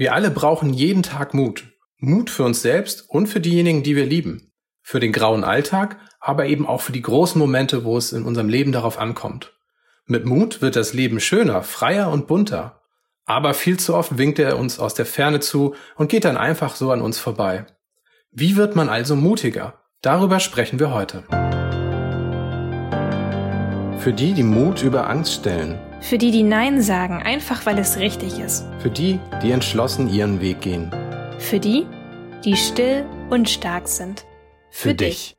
Wir alle brauchen jeden Tag Mut. Mut für uns selbst und für diejenigen, die wir lieben. Für den grauen Alltag, aber eben auch für die großen Momente, wo es in unserem Leben darauf ankommt. Mit Mut wird das Leben schöner, freier und bunter. Aber viel zu oft winkt er uns aus der Ferne zu und geht dann einfach so an uns vorbei. Wie wird man also mutiger? Darüber sprechen wir heute. Für die, die Mut über Angst stellen. Für die, die Nein sagen, einfach weil es richtig ist. Für die, die entschlossen ihren Weg gehen. Für die, die still und stark sind. Für, Für dich.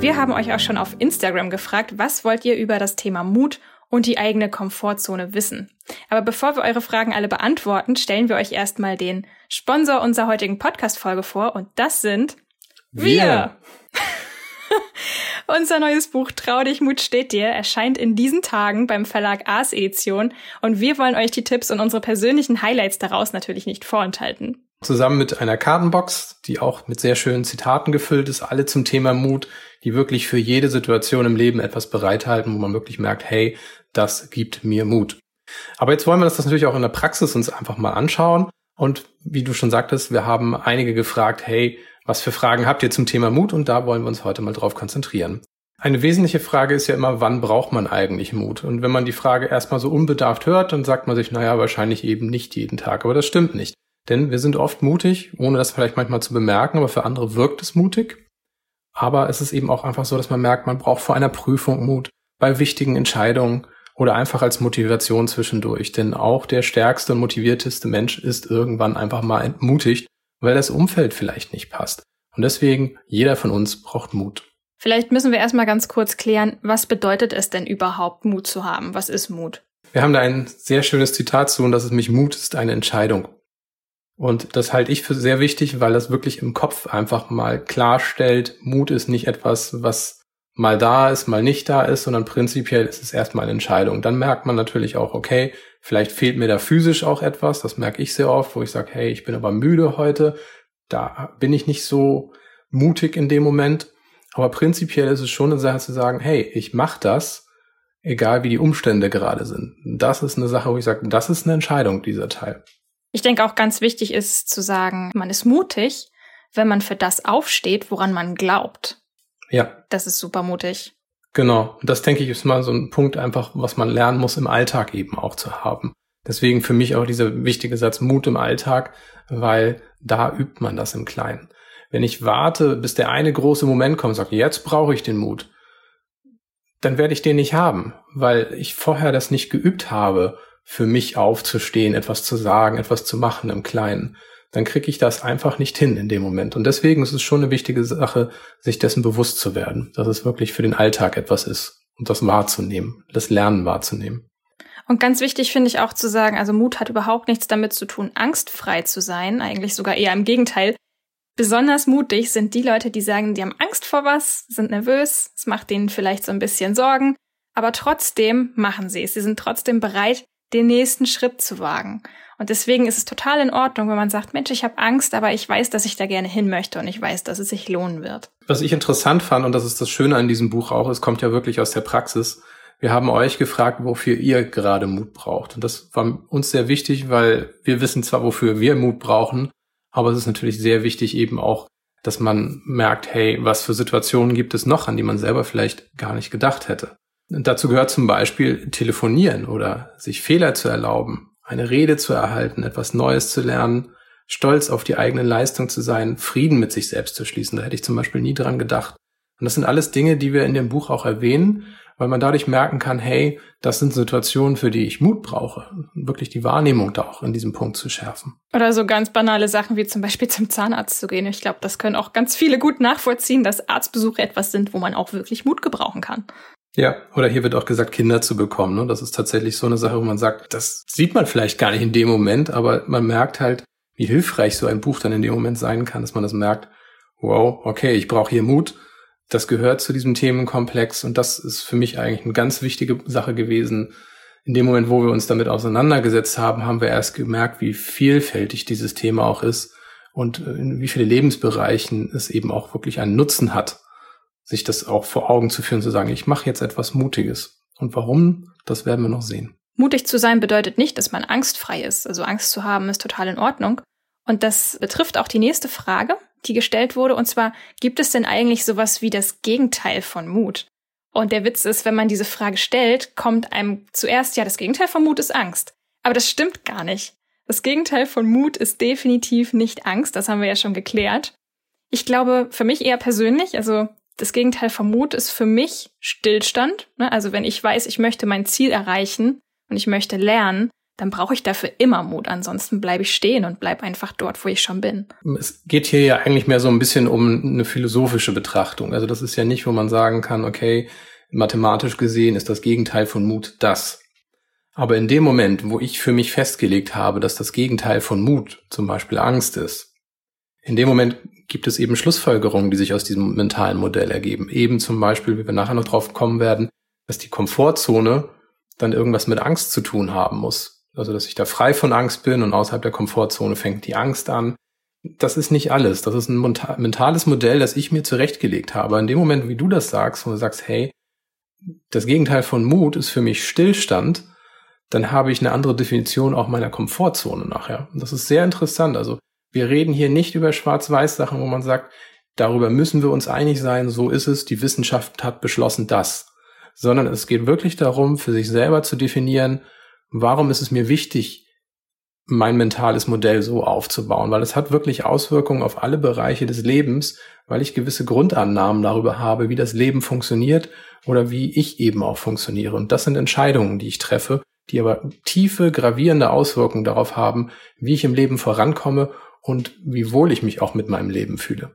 Wir haben euch auch schon auf Instagram gefragt, was wollt ihr über das Thema Mut und die eigene Komfortzone wissen. Aber bevor wir eure Fragen alle beantworten, stellen wir euch erstmal den Sponsor unserer heutigen Podcast-Folge vor und das sind wir. wir. Unser neues Buch Trau dich, Mut steht dir erscheint in diesen Tagen beim Verlag Ars Edition und wir wollen euch die Tipps und unsere persönlichen Highlights daraus natürlich nicht vorenthalten. Zusammen mit einer Kartenbox, die auch mit sehr schönen Zitaten gefüllt ist, alle zum Thema Mut, die wirklich für jede Situation im Leben etwas bereithalten, wo man wirklich merkt, hey, das gibt mir Mut. Aber jetzt wollen wir das natürlich auch in der Praxis uns einfach mal anschauen. Und wie du schon sagtest, wir haben einige gefragt, hey, was für Fragen habt ihr zum Thema Mut? Und da wollen wir uns heute mal drauf konzentrieren. Eine wesentliche Frage ist ja immer, wann braucht man eigentlich Mut? Und wenn man die Frage erstmal so unbedarft hört, dann sagt man sich, naja, wahrscheinlich eben nicht jeden Tag. Aber das stimmt nicht. Denn wir sind oft mutig, ohne das vielleicht manchmal zu bemerken, aber für andere wirkt es mutig. Aber es ist eben auch einfach so, dass man merkt, man braucht vor einer Prüfung Mut, bei wichtigen Entscheidungen oder einfach als Motivation zwischendurch. Denn auch der stärkste und motivierteste Mensch ist irgendwann einfach mal entmutigt, weil das Umfeld vielleicht nicht passt. Und deswegen, jeder von uns braucht Mut. Vielleicht müssen wir erstmal ganz kurz klären, was bedeutet es denn überhaupt, Mut zu haben? Was ist Mut? Wir haben da ein sehr schönes Zitat zu und das ist mich Mut ist eine Entscheidung. Und das halte ich für sehr wichtig, weil das wirklich im Kopf einfach mal klarstellt, Mut ist nicht etwas, was mal da ist, mal nicht da ist, sondern prinzipiell ist es erstmal eine Entscheidung. Dann merkt man natürlich auch, okay, vielleicht fehlt mir da physisch auch etwas, das merke ich sehr oft, wo ich sage, hey, ich bin aber müde heute, da bin ich nicht so mutig in dem Moment. Aber prinzipiell ist es schon eine Sache zu sagen, hey, ich mache das, egal wie die Umstände gerade sind. Das ist eine Sache, wo ich sage, das ist eine Entscheidung, dieser Teil. Ich denke auch ganz wichtig ist zu sagen, man ist mutig, wenn man für das aufsteht, woran man glaubt. Ja. Das ist super mutig. Genau. Das denke ich ist mal so ein Punkt einfach, was man lernen muss im Alltag eben auch zu haben. Deswegen für mich auch dieser wichtige Satz Mut im Alltag, weil da übt man das im Kleinen. Wenn ich warte, bis der eine große Moment kommt und sage, jetzt brauche ich den Mut, dann werde ich den nicht haben, weil ich vorher das nicht geübt habe, für mich aufzustehen, etwas zu sagen, etwas zu machen im Kleinen dann kriege ich das einfach nicht hin in dem Moment. Und deswegen ist es schon eine wichtige Sache, sich dessen bewusst zu werden, dass es wirklich für den Alltag etwas ist und das wahrzunehmen, das Lernen wahrzunehmen. Und ganz wichtig finde ich auch zu sagen, also Mut hat überhaupt nichts damit zu tun, angstfrei zu sein, eigentlich sogar eher im Gegenteil. Besonders mutig sind die Leute, die sagen, die haben Angst vor was, sind nervös, es macht denen vielleicht so ein bisschen Sorgen, aber trotzdem machen sie es. Sie sind trotzdem bereit, den nächsten Schritt zu wagen. Und deswegen ist es total in Ordnung, wenn man sagt, Mensch, ich habe Angst, aber ich weiß, dass ich da gerne hin möchte und ich weiß, dass es sich lohnen wird. Was ich interessant fand, und das ist das Schöne an diesem Buch auch, es kommt ja wirklich aus der Praxis. Wir haben euch gefragt, wofür ihr gerade Mut braucht. Und das war uns sehr wichtig, weil wir wissen zwar, wofür wir Mut brauchen, aber es ist natürlich sehr wichtig eben auch, dass man merkt, hey, was für Situationen gibt es noch, an die man selber vielleicht gar nicht gedacht hätte. Dazu gehört zum Beispiel telefonieren oder sich Fehler zu erlauben eine Rede zu erhalten, etwas Neues zu lernen, stolz auf die eigene Leistung zu sein, Frieden mit sich selbst zu schließen. Da hätte ich zum Beispiel nie dran gedacht. Und das sind alles Dinge, die wir in dem Buch auch erwähnen, weil man dadurch merken kann, hey, das sind Situationen, für die ich Mut brauche. Wirklich die Wahrnehmung da auch in diesem Punkt zu schärfen. Oder so ganz banale Sachen wie zum Beispiel zum Zahnarzt zu gehen. Ich glaube, das können auch ganz viele gut nachvollziehen, dass Arztbesuche etwas sind, wo man auch wirklich Mut gebrauchen kann. Ja, oder hier wird auch gesagt, Kinder zu bekommen. Ne? Das ist tatsächlich so eine Sache, wo man sagt, das sieht man vielleicht gar nicht in dem Moment, aber man merkt halt, wie hilfreich so ein Buch dann in dem Moment sein kann, dass man das merkt, wow, okay, ich brauche hier Mut. Das gehört zu diesem Themenkomplex und das ist für mich eigentlich eine ganz wichtige Sache gewesen. In dem Moment, wo wir uns damit auseinandergesetzt haben, haben wir erst gemerkt, wie vielfältig dieses Thema auch ist und in wie viele Lebensbereichen es eben auch wirklich einen Nutzen hat, sich das auch vor Augen zu führen, zu sagen, ich mache jetzt etwas Mutiges. Und warum, das werden wir noch sehen. Mutig zu sein bedeutet nicht, dass man angstfrei ist. Also Angst zu haben ist total in Ordnung. Und das betrifft auch die nächste Frage, die gestellt wurde. Und zwar, gibt es denn eigentlich sowas wie das Gegenteil von Mut? Und der Witz ist, wenn man diese Frage stellt, kommt einem zuerst, ja, das Gegenteil von Mut ist Angst. Aber das stimmt gar nicht. Das Gegenteil von Mut ist definitiv nicht Angst. Das haben wir ja schon geklärt. Ich glaube, für mich eher persönlich, also das Gegenteil von Mut ist für mich Stillstand. Ne? Also wenn ich weiß, ich möchte mein Ziel erreichen und ich möchte lernen, dann brauche ich dafür immer Mut. Ansonsten bleibe ich stehen und bleibe einfach dort, wo ich schon bin. Es geht hier ja eigentlich mehr so ein bisschen um eine philosophische Betrachtung. Also das ist ja nicht, wo man sagen kann, okay, mathematisch gesehen ist das Gegenteil von Mut das. Aber in dem Moment, wo ich für mich festgelegt habe, dass das Gegenteil von Mut zum Beispiel Angst ist, in dem Moment gibt es eben Schlussfolgerungen, die sich aus diesem mentalen Modell ergeben. Eben zum Beispiel, wie wir nachher noch drauf kommen werden, dass die Komfortzone dann irgendwas mit Angst zu tun haben muss. Also, dass ich da frei von Angst bin und außerhalb der Komfortzone fängt die Angst an. Das ist nicht alles. Das ist ein mentales Modell, das ich mir zurechtgelegt habe. In dem Moment, wie du das sagst, wo du sagst, hey, das Gegenteil von Mut ist für mich Stillstand, dann habe ich eine andere Definition auch meiner Komfortzone nachher. Und das ist sehr interessant. Also wir reden hier nicht über Schwarz-Weiß-Sachen, wo man sagt, darüber müssen wir uns einig sein, so ist es, die Wissenschaft hat beschlossen das. Sondern es geht wirklich darum, für sich selber zu definieren, warum ist es mir wichtig, mein mentales Modell so aufzubauen, weil es hat wirklich Auswirkungen auf alle Bereiche des Lebens, weil ich gewisse Grundannahmen darüber habe, wie das Leben funktioniert oder wie ich eben auch funktioniere. Und das sind Entscheidungen, die ich treffe, die aber tiefe, gravierende Auswirkungen darauf haben, wie ich im Leben vorankomme und wie wohl ich mich auch mit meinem Leben fühle.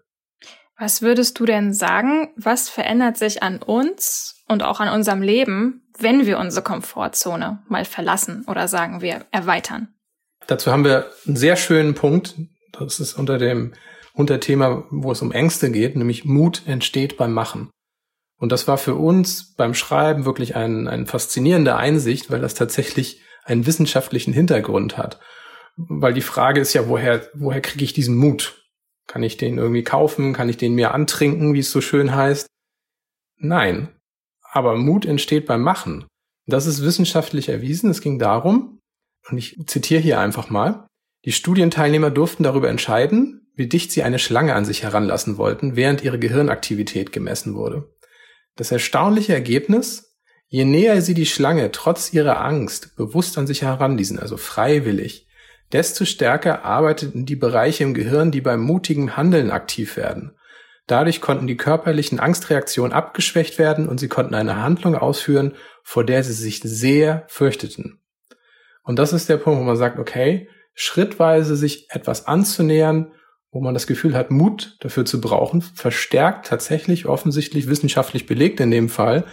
Was würdest du denn sagen, was verändert sich an uns und auch an unserem Leben, wenn wir unsere Komfortzone mal verlassen oder sagen wir erweitern? Dazu haben wir einen sehr schönen Punkt. Das ist unter dem Unterthema, wo es um Ängste geht, nämlich Mut entsteht beim Machen. Und das war für uns beim Schreiben wirklich ein, ein faszinierende Einsicht, weil das tatsächlich einen wissenschaftlichen Hintergrund hat. Weil die Frage ist ja, woher, woher kriege ich diesen Mut? Kann ich den irgendwie kaufen? Kann ich den mir antrinken, wie es so schön heißt? Nein. Aber Mut entsteht beim Machen. Das ist wissenschaftlich erwiesen. Es ging darum, und ich zitiere hier einfach mal, die Studienteilnehmer durften darüber entscheiden, wie dicht sie eine Schlange an sich heranlassen wollten, während ihre Gehirnaktivität gemessen wurde. Das erstaunliche Ergebnis, je näher sie die Schlange trotz ihrer Angst bewusst an sich heranließen, also freiwillig, desto stärker arbeiteten die Bereiche im Gehirn, die beim mutigen Handeln aktiv werden. Dadurch konnten die körperlichen Angstreaktionen abgeschwächt werden und sie konnten eine Handlung ausführen, vor der sie sich sehr fürchteten. Und das ist der Punkt, wo man sagt, okay, schrittweise sich etwas anzunähern, wo man das Gefühl hat, Mut dafür zu brauchen, verstärkt tatsächlich offensichtlich wissenschaftlich belegt in dem Fall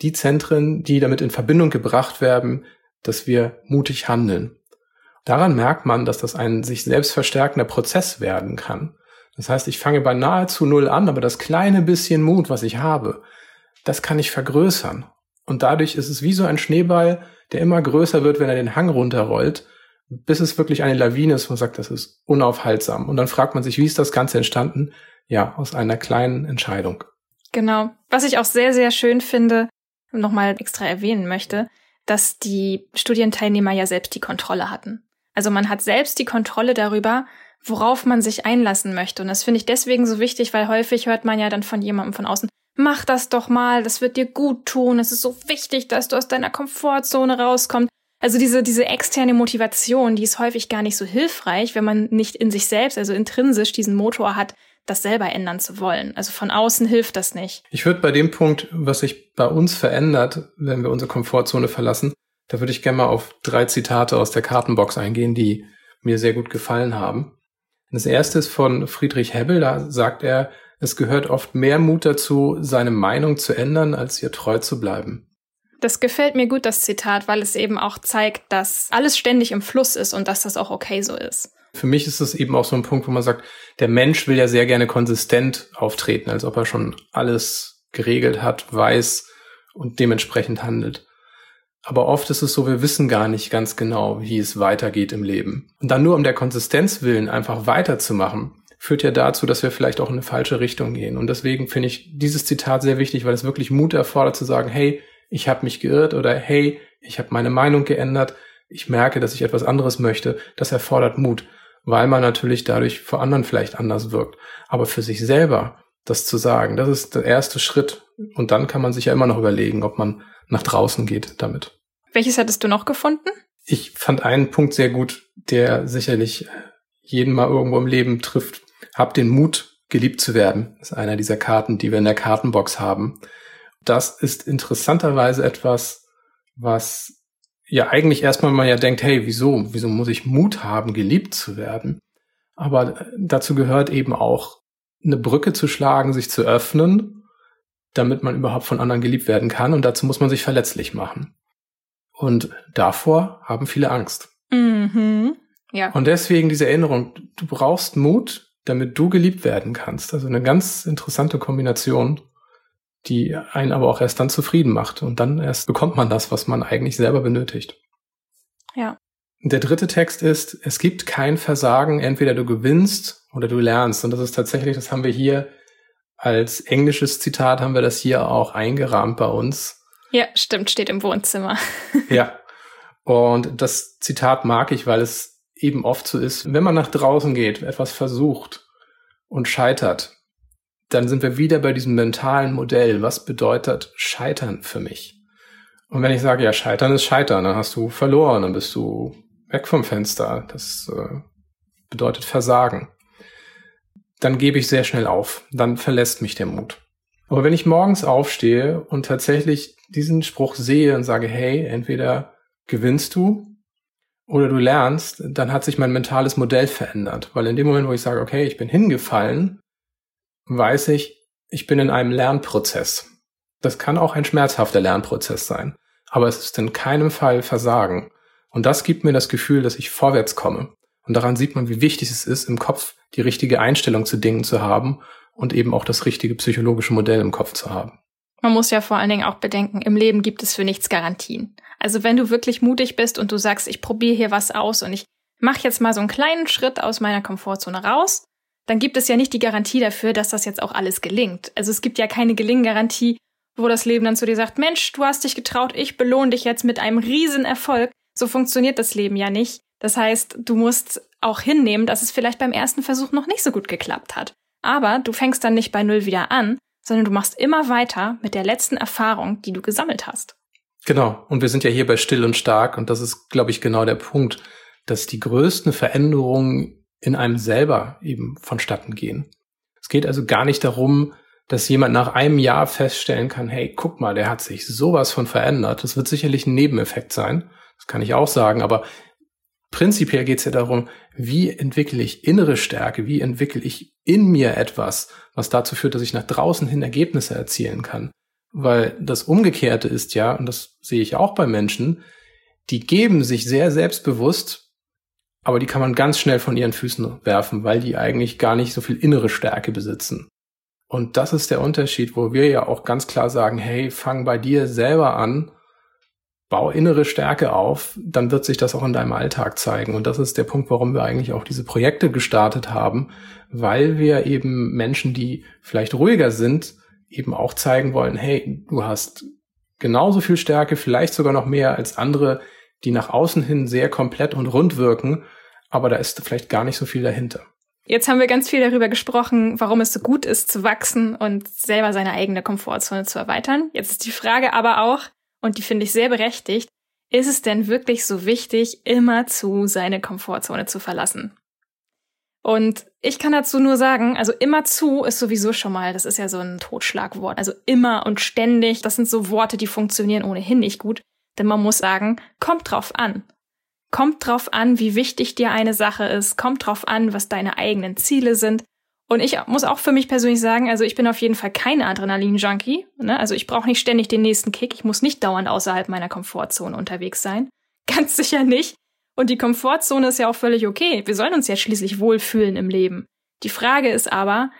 die Zentren, die damit in Verbindung gebracht werden, dass wir mutig handeln. Daran merkt man, dass das ein sich selbst verstärkender Prozess werden kann. Das heißt, ich fange bei nahezu null an, aber das kleine bisschen Mut, was ich habe, das kann ich vergrößern. Und dadurch ist es wie so ein Schneeball, der immer größer wird, wenn er den Hang runterrollt, bis es wirklich eine Lawine ist, man sagt, das ist unaufhaltsam. Und dann fragt man sich, wie ist das Ganze entstanden? Ja, aus einer kleinen Entscheidung. Genau. Was ich auch sehr, sehr schön finde, nochmal extra erwähnen möchte, dass die Studienteilnehmer ja selbst die Kontrolle hatten. Also man hat selbst die Kontrolle darüber, worauf man sich einlassen möchte. Und das finde ich deswegen so wichtig, weil häufig hört man ja dann von jemandem von außen, mach das doch mal, das wird dir gut tun, es ist so wichtig, dass du aus deiner Komfortzone rauskommst. Also diese, diese externe Motivation, die ist häufig gar nicht so hilfreich, wenn man nicht in sich selbst, also intrinsisch diesen Motor hat, das selber ändern zu wollen. Also von außen hilft das nicht. Ich würde bei dem Punkt, was sich bei uns verändert, wenn wir unsere Komfortzone verlassen, da würde ich gerne mal auf drei Zitate aus der Kartenbox eingehen, die mir sehr gut gefallen haben. Das erste ist von Friedrich Hebbel, da sagt er, es gehört oft mehr Mut dazu, seine Meinung zu ändern, als ihr treu zu bleiben. Das gefällt mir gut, das Zitat, weil es eben auch zeigt, dass alles ständig im Fluss ist und dass das auch okay so ist. Für mich ist es eben auch so ein Punkt, wo man sagt, der Mensch will ja sehr gerne konsistent auftreten, als ob er schon alles geregelt hat, weiß und dementsprechend handelt. Aber oft ist es so, wir wissen gar nicht ganz genau, wie es weitergeht im Leben. Und dann nur um der Konsistenz willen einfach weiterzumachen, führt ja dazu, dass wir vielleicht auch in eine falsche Richtung gehen. Und deswegen finde ich dieses Zitat sehr wichtig, weil es wirklich Mut erfordert zu sagen, hey, ich habe mich geirrt oder hey, ich habe meine Meinung geändert, ich merke, dass ich etwas anderes möchte. Das erfordert Mut, weil man natürlich dadurch vor anderen vielleicht anders wirkt. Aber für sich selber das zu sagen, das ist der erste Schritt. Und dann kann man sich ja immer noch überlegen, ob man nach draußen geht damit. Welches hattest du noch gefunden? Ich fand einen Punkt sehr gut, der sicherlich jeden mal irgendwo im Leben trifft. Hab den Mut, geliebt zu werden. Das ist einer dieser Karten, die wir in der Kartenbox haben. Das ist interessanterweise etwas, was ja eigentlich erstmal man ja denkt, hey, wieso, wieso muss ich Mut haben, geliebt zu werden? Aber dazu gehört eben auch, eine Brücke zu schlagen, sich zu öffnen, damit man überhaupt von anderen geliebt werden kann. Und dazu muss man sich verletzlich machen. Und davor haben viele Angst. Mhm. Ja. Und deswegen diese Erinnerung, du brauchst Mut, damit du geliebt werden kannst. Also eine ganz interessante Kombination, die einen aber auch erst dann zufrieden macht. Und dann erst bekommt man das, was man eigentlich selber benötigt. Ja. Der dritte Text ist, es gibt kein Versagen, entweder du gewinnst oder du lernst. Und das ist tatsächlich, das haben wir hier als englisches Zitat, haben wir das hier auch eingerahmt bei uns. Ja, stimmt, steht im Wohnzimmer. ja. Und das Zitat mag ich, weil es eben oft so ist, wenn man nach draußen geht, etwas versucht und scheitert, dann sind wir wieder bei diesem mentalen Modell. Was bedeutet Scheitern für mich? Und wenn ich sage, ja, Scheitern ist Scheitern, dann hast du verloren, dann bist du weg vom Fenster. Das äh, bedeutet Versagen. Dann gebe ich sehr schnell auf. Dann verlässt mich der Mut. Aber wenn ich morgens aufstehe und tatsächlich diesen Spruch sehe und sage, hey, entweder gewinnst du oder du lernst, dann hat sich mein mentales Modell verändert. Weil in dem Moment, wo ich sage, okay, ich bin hingefallen, weiß ich, ich bin in einem Lernprozess. Das kann auch ein schmerzhafter Lernprozess sein. Aber es ist in keinem Fall Versagen. Und das gibt mir das Gefühl, dass ich vorwärts komme. Und daran sieht man, wie wichtig es ist, im Kopf die richtige Einstellung zu Dingen zu haben und eben auch das richtige psychologische Modell im Kopf zu haben. Man muss ja vor allen Dingen auch bedenken, im Leben gibt es für nichts Garantien. Also wenn du wirklich mutig bist und du sagst, ich probiere hier was aus und ich mache jetzt mal so einen kleinen Schritt aus meiner Komfortzone raus, dann gibt es ja nicht die Garantie dafür, dass das jetzt auch alles gelingt. Also es gibt ja keine Gelinggarantie, wo das Leben dann zu dir sagt, Mensch, du hast dich getraut, ich belohne dich jetzt mit einem riesen Erfolg. So funktioniert das Leben ja nicht. Das heißt, du musst auch hinnehmen, dass es vielleicht beim ersten Versuch noch nicht so gut geklappt hat. Aber du fängst dann nicht bei Null wieder an, sondern du machst immer weiter mit der letzten Erfahrung, die du gesammelt hast. Genau. Und wir sind ja hier bei Still und Stark und das ist, glaube ich, genau der Punkt, dass die größten Veränderungen in einem selber eben vonstatten gehen. Es geht also gar nicht darum, dass jemand nach einem Jahr feststellen kann, hey, guck mal, der hat sich sowas von verändert. Das wird sicherlich ein Nebeneffekt sein. Das kann ich auch sagen. Aber Prinzipiell geht es ja darum, wie entwickle ich innere Stärke, wie entwickle ich in mir etwas, was dazu führt, dass ich nach draußen hin Ergebnisse erzielen kann. Weil das Umgekehrte ist ja, und das sehe ich auch bei Menschen, die geben sich sehr selbstbewusst, aber die kann man ganz schnell von ihren Füßen werfen, weil die eigentlich gar nicht so viel innere Stärke besitzen. Und das ist der Unterschied, wo wir ja auch ganz klar sagen, hey, fang bei dir selber an bau innere Stärke auf, dann wird sich das auch in deinem Alltag zeigen. Und das ist der Punkt, warum wir eigentlich auch diese Projekte gestartet haben, weil wir eben Menschen, die vielleicht ruhiger sind, eben auch zeigen wollen, hey, du hast genauso viel Stärke, vielleicht sogar noch mehr als andere, die nach außen hin sehr komplett und rund wirken, aber da ist vielleicht gar nicht so viel dahinter. Jetzt haben wir ganz viel darüber gesprochen, warum es so gut ist, zu wachsen und selber seine eigene Komfortzone zu erweitern. Jetzt ist die Frage aber auch, und die finde ich sehr berechtigt, ist es denn wirklich so wichtig, immer zu seine Komfortzone zu verlassen? Und ich kann dazu nur sagen, also immer zu ist sowieso schon mal, das ist ja so ein Totschlagwort. Also immer und ständig, das sind so Worte, die funktionieren ohnehin nicht gut. Denn man muss sagen, kommt drauf an. Kommt drauf an, wie wichtig dir eine Sache ist. Kommt drauf an, was deine eigenen Ziele sind. Und ich muss auch für mich persönlich sagen, also ich bin auf jeden Fall kein Adrenalin-Junkie. Ne? Also ich brauche nicht ständig den nächsten Kick. Ich muss nicht dauernd außerhalb meiner Komfortzone unterwegs sein. Ganz sicher nicht. Und die Komfortzone ist ja auch völlig okay. Wir sollen uns ja schließlich wohlfühlen im Leben. Die Frage ist aber,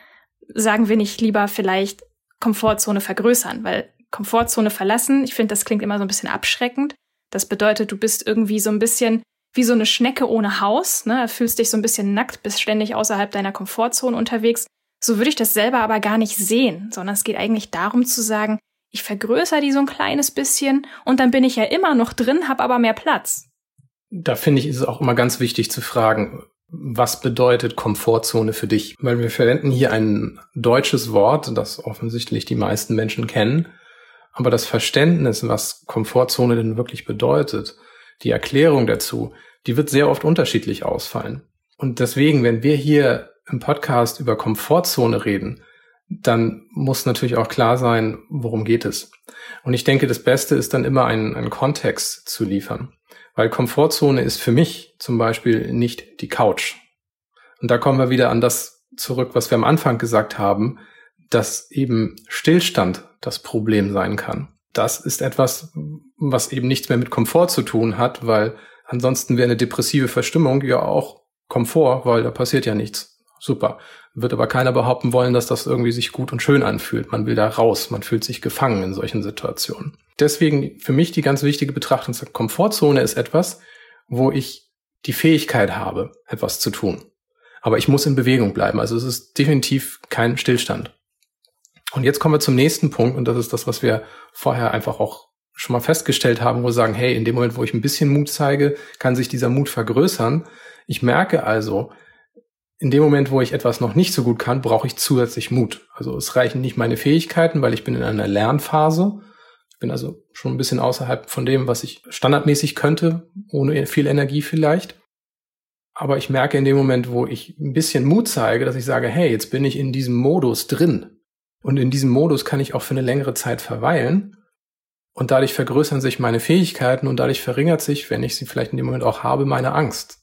sagen wir nicht lieber vielleicht Komfortzone vergrößern, weil Komfortzone verlassen, ich finde, das klingt immer so ein bisschen abschreckend. Das bedeutet, du bist irgendwie so ein bisschen wie so eine Schnecke ohne Haus, ne? Fühlst dich so ein bisschen nackt, bist ständig außerhalb deiner Komfortzone unterwegs. So würde ich das selber aber gar nicht sehen, sondern es geht eigentlich darum zu sagen, ich vergrößere die so ein kleines bisschen und dann bin ich ja immer noch drin, habe aber mehr Platz. Da finde ich, ist es auch immer ganz wichtig zu fragen, was bedeutet Komfortzone für dich? Weil wir verwenden hier ein deutsches Wort, das offensichtlich die meisten Menschen kennen. Aber das Verständnis, was Komfortzone denn wirklich bedeutet, die Erklärung dazu, die wird sehr oft unterschiedlich ausfallen. Und deswegen, wenn wir hier im Podcast über Komfortzone reden, dann muss natürlich auch klar sein, worum geht es. Und ich denke, das Beste ist dann immer einen, einen Kontext zu liefern. Weil Komfortzone ist für mich zum Beispiel nicht die Couch. Und da kommen wir wieder an das zurück, was wir am Anfang gesagt haben, dass eben Stillstand das Problem sein kann. Das ist etwas, was eben nichts mehr mit Komfort zu tun hat, weil ansonsten wäre eine depressive Verstimmung ja auch Komfort, weil da passiert ja nichts. Super. Wird aber keiner behaupten wollen, dass das irgendwie sich gut und schön anfühlt. Man will da raus, man fühlt sich gefangen in solchen Situationen. Deswegen für mich die ganz wichtige Betrachtung Komfortzone ist etwas, wo ich die Fähigkeit habe, etwas zu tun. Aber ich muss in Bewegung bleiben. Also es ist definitiv kein Stillstand. Und jetzt kommen wir zum nächsten Punkt und das ist das, was wir vorher einfach auch schon mal festgestellt haben, wo sagen, hey, in dem Moment, wo ich ein bisschen Mut zeige, kann sich dieser Mut vergrößern. Ich merke also, in dem Moment, wo ich etwas noch nicht so gut kann, brauche ich zusätzlich Mut. Also es reichen nicht meine Fähigkeiten, weil ich bin in einer Lernphase. Ich bin also schon ein bisschen außerhalb von dem, was ich standardmäßig könnte, ohne viel Energie vielleicht. Aber ich merke in dem Moment, wo ich ein bisschen Mut zeige, dass ich sage, hey, jetzt bin ich in diesem Modus drin. Und in diesem Modus kann ich auch für eine längere Zeit verweilen. Und dadurch vergrößern sich meine Fähigkeiten und dadurch verringert sich, wenn ich sie vielleicht in dem Moment auch habe, meine Angst.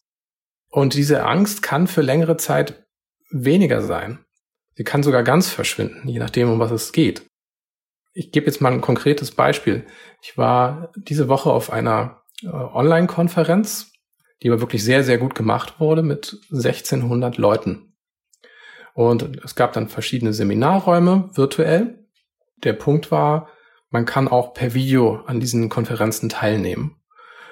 Und diese Angst kann für längere Zeit weniger sein. Sie kann sogar ganz verschwinden, je nachdem, um was es geht. Ich gebe jetzt mal ein konkretes Beispiel. Ich war diese Woche auf einer äh, Online-Konferenz, die aber wirklich sehr, sehr gut gemacht wurde mit 1600 Leuten. Und es gab dann verschiedene Seminarräume virtuell. Der Punkt war, man kann auch per Video an diesen Konferenzen teilnehmen.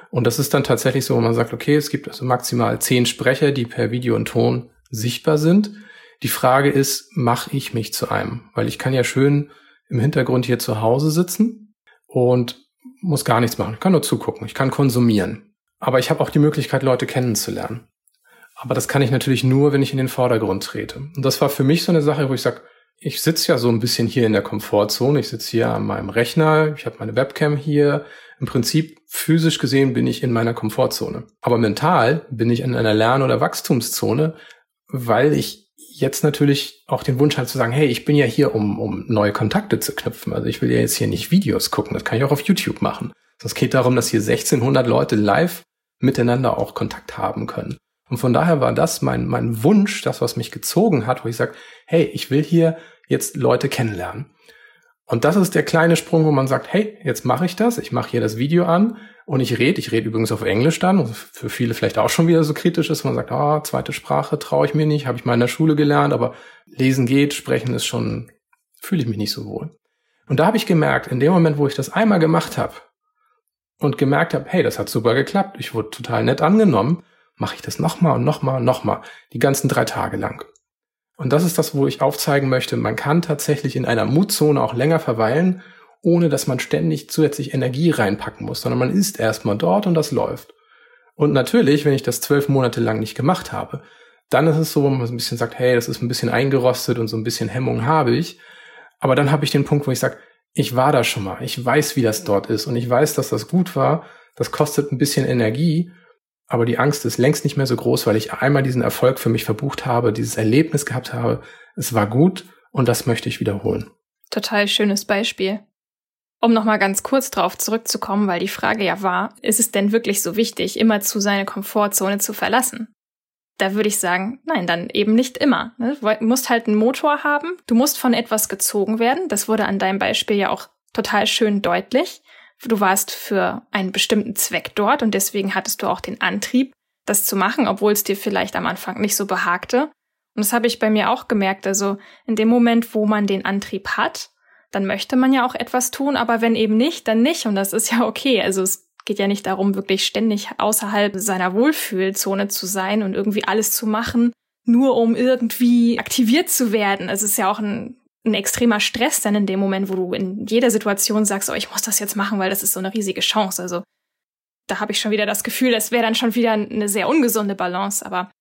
Und das ist dann tatsächlich so, wo man sagt, okay, es gibt also maximal zehn Sprecher, die per Video und Ton sichtbar sind. Die Frage ist, mache ich mich zu einem? Weil ich kann ja schön im Hintergrund hier zu Hause sitzen und muss gar nichts machen. Ich kann nur zugucken, ich kann konsumieren. Aber ich habe auch die Möglichkeit, Leute kennenzulernen. Aber das kann ich natürlich nur, wenn ich in den Vordergrund trete. Und das war für mich so eine Sache, wo ich sage, ich sitze ja so ein bisschen hier in der Komfortzone. Ich sitze hier an meinem Rechner, ich habe meine Webcam hier. Im Prinzip physisch gesehen bin ich in meiner Komfortzone. Aber mental bin ich in einer Lern- oder Wachstumszone, weil ich jetzt natürlich auch den Wunsch habe zu sagen, hey, ich bin ja hier, um, um neue Kontakte zu knüpfen. Also ich will ja jetzt hier nicht Videos gucken, das kann ich auch auf YouTube machen. Es geht darum, dass hier 1600 Leute live miteinander auch Kontakt haben können. Und von daher war das mein, mein Wunsch, das, was mich gezogen hat, wo ich sage, hey, ich will hier jetzt Leute kennenlernen. Und das ist der kleine Sprung, wo man sagt, hey, jetzt mache ich das, ich mache hier das Video an und ich rede, ich rede übrigens auf Englisch dann, für viele vielleicht auch schon wieder so kritisch ist, man sagt, ah, oh, zweite Sprache traue ich mir nicht, habe ich mal in der Schule gelernt, aber lesen geht, sprechen ist schon, fühle ich mich nicht so wohl. Und da habe ich gemerkt, in dem Moment, wo ich das einmal gemacht habe und gemerkt habe, hey, das hat super geklappt, ich wurde total nett angenommen, mache ich das nochmal und nochmal und nochmal, die ganzen drei Tage lang. Und das ist das, wo ich aufzeigen möchte, man kann tatsächlich in einer Mutzone auch länger verweilen, ohne dass man ständig zusätzlich Energie reinpacken muss, sondern man ist erstmal dort und das läuft. Und natürlich, wenn ich das zwölf Monate lang nicht gemacht habe, dann ist es so, wo man so ein bisschen sagt, hey, das ist ein bisschen eingerostet und so ein bisschen Hemmung habe ich. Aber dann habe ich den Punkt, wo ich sage, ich war da schon mal, ich weiß, wie das dort ist und ich weiß, dass das gut war. Das kostet ein bisschen Energie aber die Angst ist längst nicht mehr so groß, weil ich einmal diesen Erfolg für mich verbucht habe, dieses Erlebnis gehabt habe. Es war gut und das möchte ich wiederholen. Total schönes Beispiel. Um nochmal ganz kurz drauf zurückzukommen, weil die Frage ja war, ist es denn wirklich so wichtig, immer zu seine Komfortzone zu verlassen? Da würde ich sagen, nein, dann eben nicht immer. Ne? Du musst halt einen Motor haben, du musst von etwas gezogen werden. Das wurde an deinem Beispiel ja auch total schön deutlich. Du warst für einen bestimmten Zweck dort und deswegen hattest du auch den Antrieb, das zu machen, obwohl es dir vielleicht am Anfang nicht so behagte. Und das habe ich bei mir auch gemerkt. Also in dem Moment, wo man den Antrieb hat, dann möchte man ja auch etwas tun, aber wenn eben nicht, dann nicht. Und das ist ja okay. Also es geht ja nicht darum, wirklich ständig außerhalb seiner Wohlfühlzone zu sein und irgendwie alles zu machen, nur um irgendwie aktiviert zu werden. Es ist ja auch ein, ein extremer Stress dann in dem Moment, wo du in jeder Situation sagst, oh, ich muss das jetzt machen, weil das ist so eine riesige Chance. Also da habe ich schon wieder das Gefühl, das wäre dann schon wieder eine sehr ungesunde Balance. Aber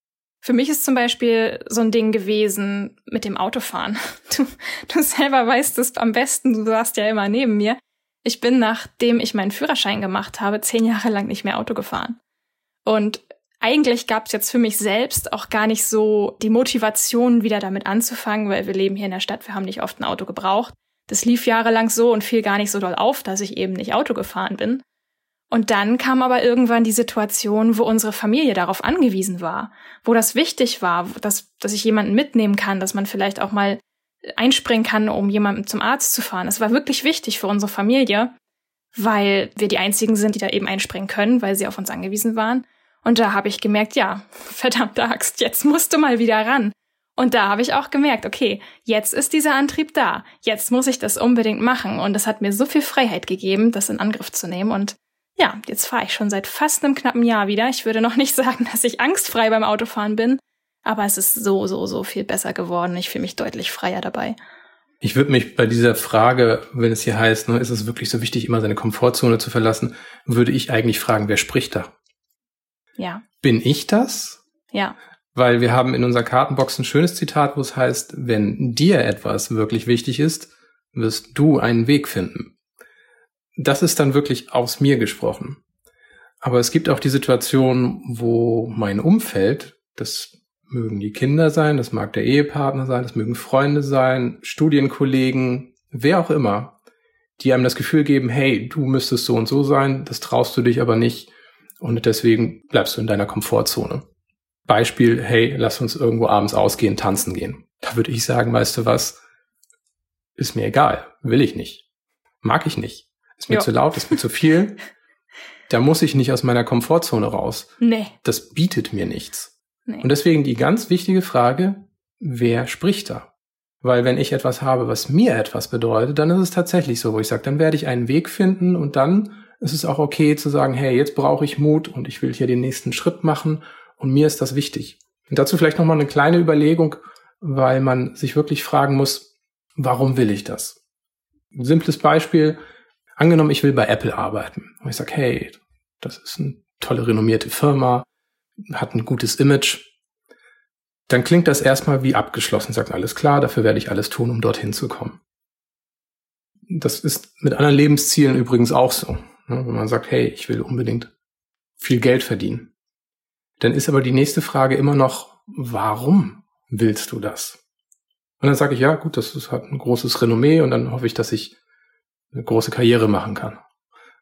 für mich ist zum Beispiel so ein Ding gewesen mit dem Autofahren. Du, du selber weißt es am besten, du warst ja immer neben mir. Ich bin, nachdem ich meinen Führerschein gemacht habe, zehn Jahre lang nicht mehr Auto gefahren. Und eigentlich gab es jetzt für mich selbst auch gar nicht so die Motivation, wieder damit anzufangen, weil wir leben hier in der Stadt, wir haben nicht oft ein Auto gebraucht. Das lief jahrelang so und fiel gar nicht so doll auf, dass ich eben nicht Auto gefahren bin. Und dann kam aber irgendwann die Situation, wo unsere Familie darauf angewiesen war, wo das wichtig war, dass, dass ich jemanden mitnehmen kann, dass man vielleicht auch mal einspringen kann, um jemanden zum Arzt zu fahren. Es war wirklich wichtig für unsere Familie, weil wir die einzigen sind, die da eben einspringen können, weil sie auf uns angewiesen waren. Und da habe ich gemerkt, ja, verdammte Axt, jetzt musst du mal wieder ran. Und da habe ich auch gemerkt, okay, jetzt ist dieser Antrieb da. Jetzt muss ich das unbedingt machen. Und das hat mir so viel Freiheit gegeben, das in Angriff zu nehmen. Und ja, jetzt fahre ich schon seit fast einem knappen Jahr wieder. Ich würde noch nicht sagen, dass ich angstfrei beim Autofahren bin, aber es ist so, so, so viel besser geworden. Ich fühle mich deutlich freier dabei. Ich würde mich bei dieser Frage, wenn es hier heißt, ne, ist es wirklich so wichtig, immer seine Komfortzone zu verlassen, würde ich eigentlich fragen, wer spricht da? Ja. Bin ich das? Ja. Weil wir haben in unserer Kartenbox ein schönes Zitat, wo es heißt, wenn dir etwas wirklich wichtig ist, wirst du einen Weg finden. Das ist dann wirklich aus mir gesprochen. Aber es gibt auch die Situation, wo mein Umfeld, das mögen die Kinder sein, das mag der Ehepartner sein, das mögen Freunde sein, Studienkollegen, wer auch immer, die einem das Gefühl geben, hey, du müsstest so und so sein, das traust du dich aber nicht und deswegen bleibst du in deiner Komfortzone. Beispiel, hey, lass uns irgendwo abends ausgehen, tanzen gehen. Da würde ich sagen, weißt du was, ist mir egal, will ich nicht, mag ich nicht, ist mir jo. zu laut, ist mir zu viel. Da muss ich nicht aus meiner Komfortzone raus. Nee. Das bietet mir nichts. Nee. Und deswegen die ganz wichtige Frage, wer spricht da? Weil wenn ich etwas habe, was mir etwas bedeutet, dann ist es tatsächlich so, wo ich sage, dann werde ich einen Weg finden und dann ist es auch okay zu sagen, hey, jetzt brauche ich Mut und ich will hier den nächsten Schritt machen und mir ist das wichtig. Und dazu vielleicht nochmal eine kleine Überlegung, weil man sich wirklich fragen muss, warum will ich das? Ein simples Beispiel, angenommen, ich will bei Apple arbeiten und ich sage, hey, das ist eine tolle renommierte Firma, hat ein gutes Image, dann klingt das erstmal wie abgeschlossen, sagt alles klar, dafür werde ich alles tun, um dorthin zu kommen. Das ist mit anderen Lebenszielen übrigens auch so. Ne? Wenn man sagt, hey, ich will unbedingt viel Geld verdienen. Dann ist aber die nächste Frage immer noch, warum willst du das? Und dann sage ich, ja, gut, das hat ein großes Renommee und dann hoffe ich, dass ich eine große Karriere machen kann.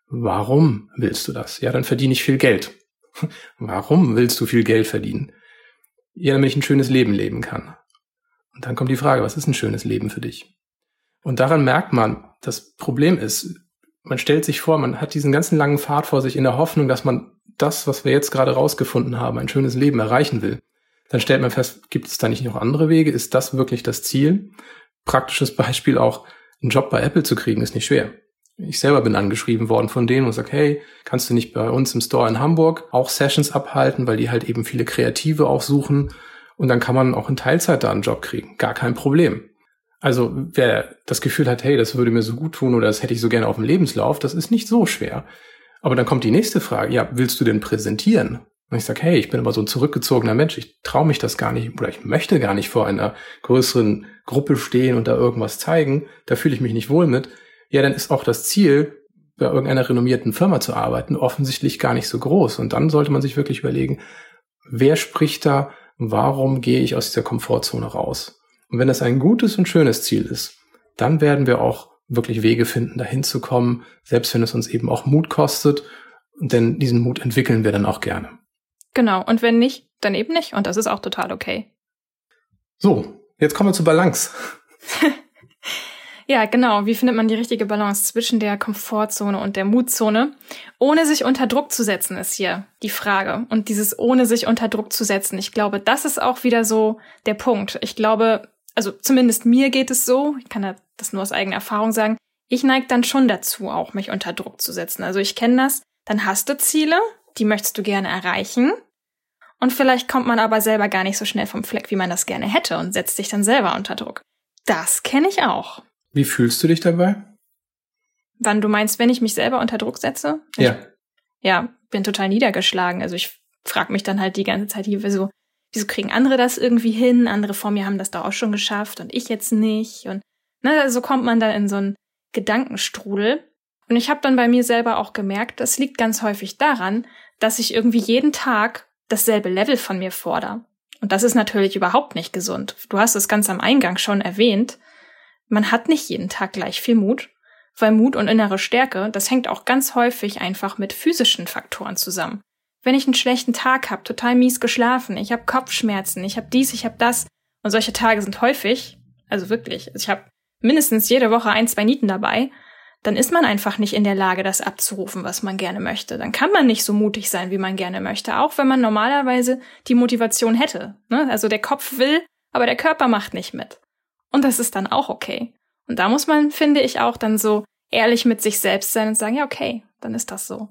Warum willst du das? Ja, dann verdiene ich viel Geld. Warum willst du viel Geld verdienen? Ja, damit ich ein schönes Leben leben kann. Und dann kommt die Frage, was ist ein schönes Leben für dich? Und daran merkt man, das Problem ist, man stellt sich vor, man hat diesen ganzen langen Pfad vor sich in der Hoffnung, dass man das, was wir jetzt gerade rausgefunden haben, ein schönes Leben erreichen will. Dann stellt man fest, gibt es da nicht noch andere Wege? Ist das wirklich das Ziel? Praktisches Beispiel auch, einen Job bei Apple zu kriegen, ist nicht schwer. Ich selber bin angeschrieben worden von denen und sag, hey, kannst du nicht bei uns im Store in Hamburg auch Sessions abhalten, weil die halt eben viele Kreative auch suchen und dann kann man auch in Teilzeit da einen Job kriegen. Gar kein Problem. Also wer das Gefühl hat, hey, das würde mir so gut tun oder das hätte ich so gerne auf dem Lebenslauf, das ist nicht so schwer. Aber dann kommt die nächste Frage, ja, willst du denn präsentieren? Und ich sage, hey, ich bin aber so ein zurückgezogener Mensch, ich traue mich das gar nicht oder ich möchte gar nicht vor einer größeren Gruppe stehen und da irgendwas zeigen, da fühle ich mich nicht wohl mit ja, dann ist auch das Ziel, bei irgendeiner renommierten Firma zu arbeiten, offensichtlich gar nicht so groß. Und dann sollte man sich wirklich überlegen, wer spricht da, warum gehe ich aus dieser Komfortzone raus? Und wenn das ein gutes und schönes Ziel ist, dann werden wir auch wirklich Wege finden, dahin zu kommen, selbst wenn es uns eben auch Mut kostet. Denn diesen Mut entwickeln wir dann auch gerne. Genau. Und wenn nicht, dann eben nicht. Und das ist auch total okay. So, jetzt kommen wir zur Balance. Ja, genau. Wie findet man die richtige Balance zwischen der Komfortzone und der Mutzone? Ohne sich unter Druck zu setzen, ist hier die Frage. Und dieses ohne sich unter Druck zu setzen, ich glaube, das ist auch wieder so der Punkt. Ich glaube, also zumindest mir geht es so, ich kann das nur aus eigener Erfahrung sagen, ich neige dann schon dazu, auch mich unter Druck zu setzen. Also ich kenne das, dann hast du Ziele, die möchtest du gerne erreichen. Und vielleicht kommt man aber selber gar nicht so schnell vom Fleck, wie man das gerne hätte und setzt sich dann selber unter Druck. Das kenne ich auch. Wie fühlst du dich dabei? Wann du meinst, wenn ich mich selber unter Druck setze? Ja. Ich, ja, bin total niedergeschlagen. Also ich frage mich dann halt die ganze Zeit, wieso, wieso kriegen andere das irgendwie hin? Andere vor mir haben das doch auch schon geschafft und ich jetzt nicht. Und ne, so kommt man dann in so einen Gedankenstrudel. Und ich habe dann bei mir selber auch gemerkt, das liegt ganz häufig daran, dass ich irgendwie jeden Tag dasselbe Level von mir fordere. Und das ist natürlich überhaupt nicht gesund. Du hast es ganz am Eingang schon erwähnt. Man hat nicht jeden Tag gleich viel Mut, weil Mut und innere Stärke, das hängt auch ganz häufig einfach mit physischen Faktoren zusammen. Wenn ich einen schlechten Tag habe, total mies geschlafen, ich habe Kopfschmerzen, ich habe dies, ich habe das, und solche Tage sind häufig, also wirklich, ich habe mindestens jede Woche ein, zwei Nieten dabei, dann ist man einfach nicht in der Lage, das abzurufen, was man gerne möchte. Dann kann man nicht so mutig sein, wie man gerne möchte, auch wenn man normalerweise die Motivation hätte. Ne? Also der Kopf will, aber der Körper macht nicht mit. Und das ist dann auch okay. Und da muss man, finde ich, auch dann so ehrlich mit sich selbst sein und sagen, ja, okay, dann ist das so.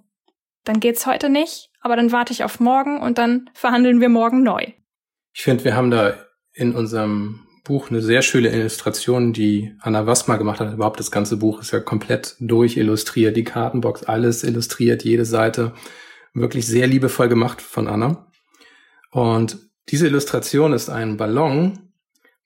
Dann geht's heute nicht, aber dann warte ich auf morgen und dann verhandeln wir morgen neu. Ich finde, wir haben da in unserem Buch eine sehr schöne Illustration, die Anna Wassmer gemacht hat. Überhaupt das ganze Buch ist ja komplett durchillustriert, die Kartenbox, alles illustriert, jede Seite. Wirklich sehr liebevoll gemacht von Anna. Und diese Illustration ist ein Ballon,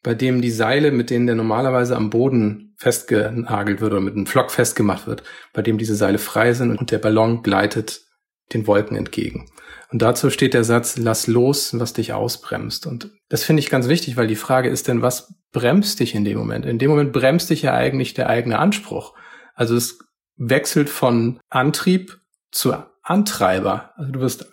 bei dem die Seile, mit denen der normalerweise am Boden festgenagelt wird oder mit einem Flock festgemacht wird, bei dem diese Seile frei sind und der Ballon gleitet den Wolken entgegen. Und dazu steht der Satz, lass los, was dich ausbremst. Und das finde ich ganz wichtig, weil die Frage ist denn, was bremst dich in dem Moment? In dem Moment bremst dich ja eigentlich der eigene Anspruch. Also es wechselt von Antrieb zu Antreiber. Also du wirst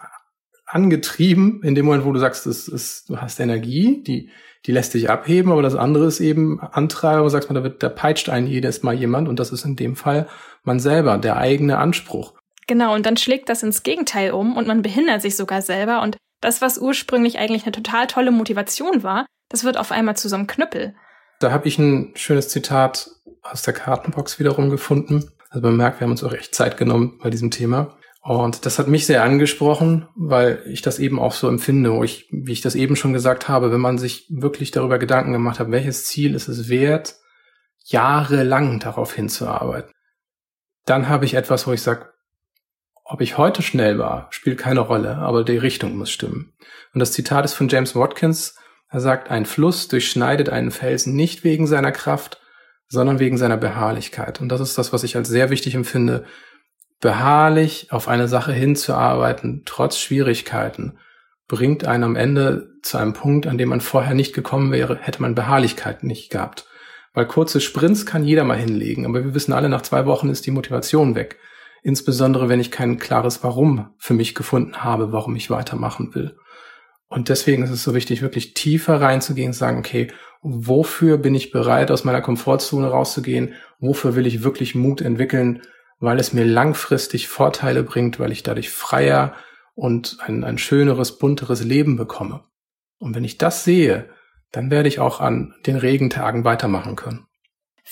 angetrieben in dem Moment, wo du sagst, es ist, du hast Energie, die, die lässt dich abheben, aber das andere ist eben Antreiber, wo du sagst, man, da wird, da peitscht einen jedes Mal jemand und das ist in dem Fall man selber, der eigene Anspruch. Genau, und dann schlägt das ins Gegenteil um und man behindert sich sogar selber und das, was ursprünglich eigentlich eine total tolle Motivation war, das wird auf einmal zu so einem Knüppel. Da habe ich ein schönes Zitat aus der Kartenbox wiederum gefunden. Also man merkt, wir haben uns auch echt Zeit genommen bei diesem Thema. Und das hat mich sehr angesprochen, weil ich das eben auch so empfinde, wo ich, wie ich das eben schon gesagt habe, wenn man sich wirklich darüber Gedanken gemacht hat, welches Ziel ist es wert, jahrelang darauf hinzuarbeiten, dann habe ich etwas, wo ich sage, ob ich heute schnell war, spielt keine Rolle, aber die Richtung muss stimmen. Und das Zitat ist von James Watkins. Er sagt, ein Fluss durchschneidet einen Felsen nicht wegen seiner Kraft, sondern wegen seiner Beharrlichkeit. Und das ist das, was ich als sehr wichtig empfinde. Beharrlich auf eine Sache hinzuarbeiten, trotz Schwierigkeiten, bringt einen am Ende zu einem Punkt, an dem man vorher nicht gekommen wäre, hätte man Beharrlichkeit nicht gehabt. Weil kurze Sprints kann jeder mal hinlegen, aber wir wissen alle, nach zwei Wochen ist die Motivation weg. Insbesondere, wenn ich kein klares Warum für mich gefunden habe, warum ich weitermachen will. Und deswegen ist es so wichtig, wirklich tiefer reinzugehen und sagen, okay, wofür bin ich bereit, aus meiner Komfortzone rauszugehen? Wofür will ich wirklich Mut entwickeln? Weil es mir langfristig Vorteile bringt, weil ich dadurch freier und ein, ein schöneres, bunteres Leben bekomme. Und wenn ich das sehe, dann werde ich auch an den Regentagen weitermachen können.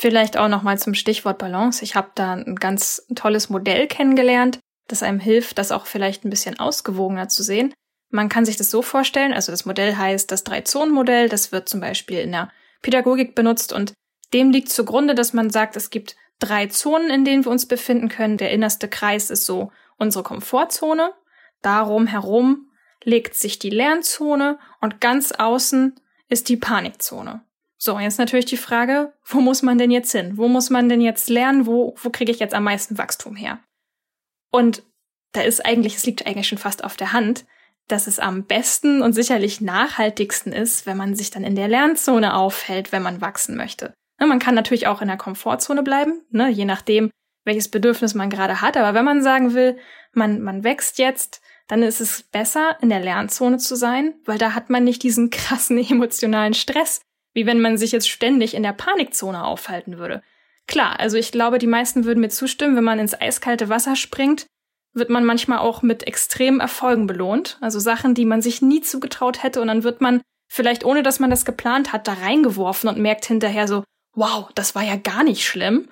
Vielleicht auch nochmal zum Stichwort Balance. Ich habe da ein ganz tolles Modell kennengelernt, das einem hilft, das auch vielleicht ein bisschen ausgewogener zu sehen. Man kann sich das so vorstellen, also das Modell heißt das Drei-Zonen-Modell, das wird zum Beispiel in der Pädagogik benutzt und dem liegt zugrunde, dass man sagt, es gibt drei Zonen, in denen wir uns befinden können. Der innerste Kreis ist so unsere Komfortzone. Darum herum legt sich die Lernzone und ganz außen ist die Panikzone. So, jetzt natürlich die Frage, wo muss man denn jetzt hin? Wo muss man denn jetzt lernen? Wo, wo kriege ich jetzt am meisten Wachstum her? Und da ist eigentlich, es liegt eigentlich schon fast auf der Hand, dass es am besten und sicherlich nachhaltigsten ist, wenn man sich dann in der Lernzone aufhält, wenn man wachsen möchte. Ne, man kann natürlich auch in der Komfortzone bleiben, ne, je nachdem, welches Bedürfnis man gerade hat. Aber wenn man sagen will, man, man wächst jetzt, dann ist es besser, in der Lernzone zu sein, weil da hat man nicht diesen krassen emotionalen Stress, wie wenn man sich jetzt ständig in der Panikzone aufhalten würde. Klar, also ich glaube, die meisten würden mir zustimmen, wenn man ins eiskalte Wasser springt, wird man manchmal auch mit extremen Erfolgen belohnt. Also Sachen, die man sich nie zugetraut hätte und dann wird man vielleicht ohne dass man das geplant hat, da reingeworfen und merkt hinterher so, wow, das war ja gar nicht schlimm.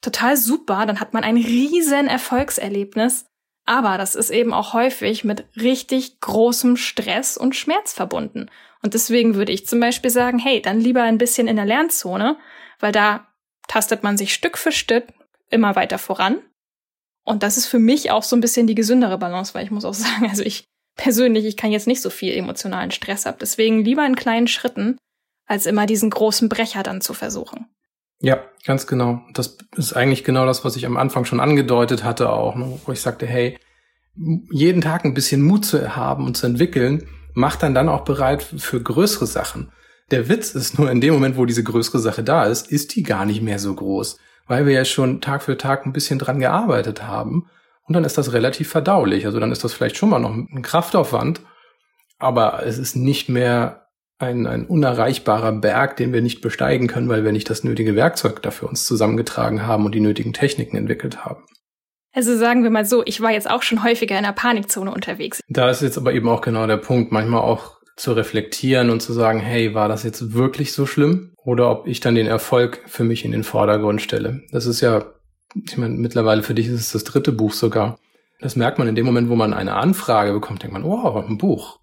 Total super, dann hat man ein riesen Erfolgserlebnis. Aber das ist eben auch häufig mit richtig großem Stress und Schmerz verbunden. Und deswegen würde ich zum Beispiel sagen, hey, dann lieber ein bisschen in der Lernzone, weil da tastet man sich Stück für Stück immer weiter voran. Und das ist für mich auch so ein bisschen die gesündere Balance, weil ich muss auch sagen, also ich persönlich, ich kann jetzt nicht so viel emotionalen Stress ab. Deswegen lieber in kleinen Schritten, als immer diesen großen Brecher dann zu versuchen. Ja, ganz genau. Das ist eigentlich genau das, was ich am Anfang schon angedeutet hatte auch, ne, wo ich sagte, hey, jeden Tag ein bisschen Mut zu haben und zu entwickeln, macht dann dann auch bereit für größere Sachen. Der Witz ist nur in dem Moment, wo diese größere Sache da ist, ist die gar nicht mehr so groß, weil wir ja schon Tag für Tag ein bisschen dran gearbeitet haben. Und dann ist das relativ verdaulich. Also dann ist das vielleicht schon mal noch ein Kraftaufwand, aber es ist nicht mehr ein, ein unerreichbarer Berg, den wir nicht besteigen können, weil wir nicht das nötige Werkzeug dafür uns zusammengetragen haben und die nötigen Techniken entwickelt haben. Also sagen wir mal so, ich war jetzt auch schon häufiger in der Panikzone unterwegs. Da ist jetzt aber eben auch genau der Punkt, manchmal auch zu reflektieren und zu sagen, hey, war das jetzt wirklich so schlimm? Oder ob ich dann den Erfolg für mich in den Vordergrund stelle. Das ist ja, ich meine, mittlerweile für dich ist es das dritte Buch sogar. Das merkt man in dem Moment, wo man eine Anfrage bekommt, denkt man, oh, ein Buch.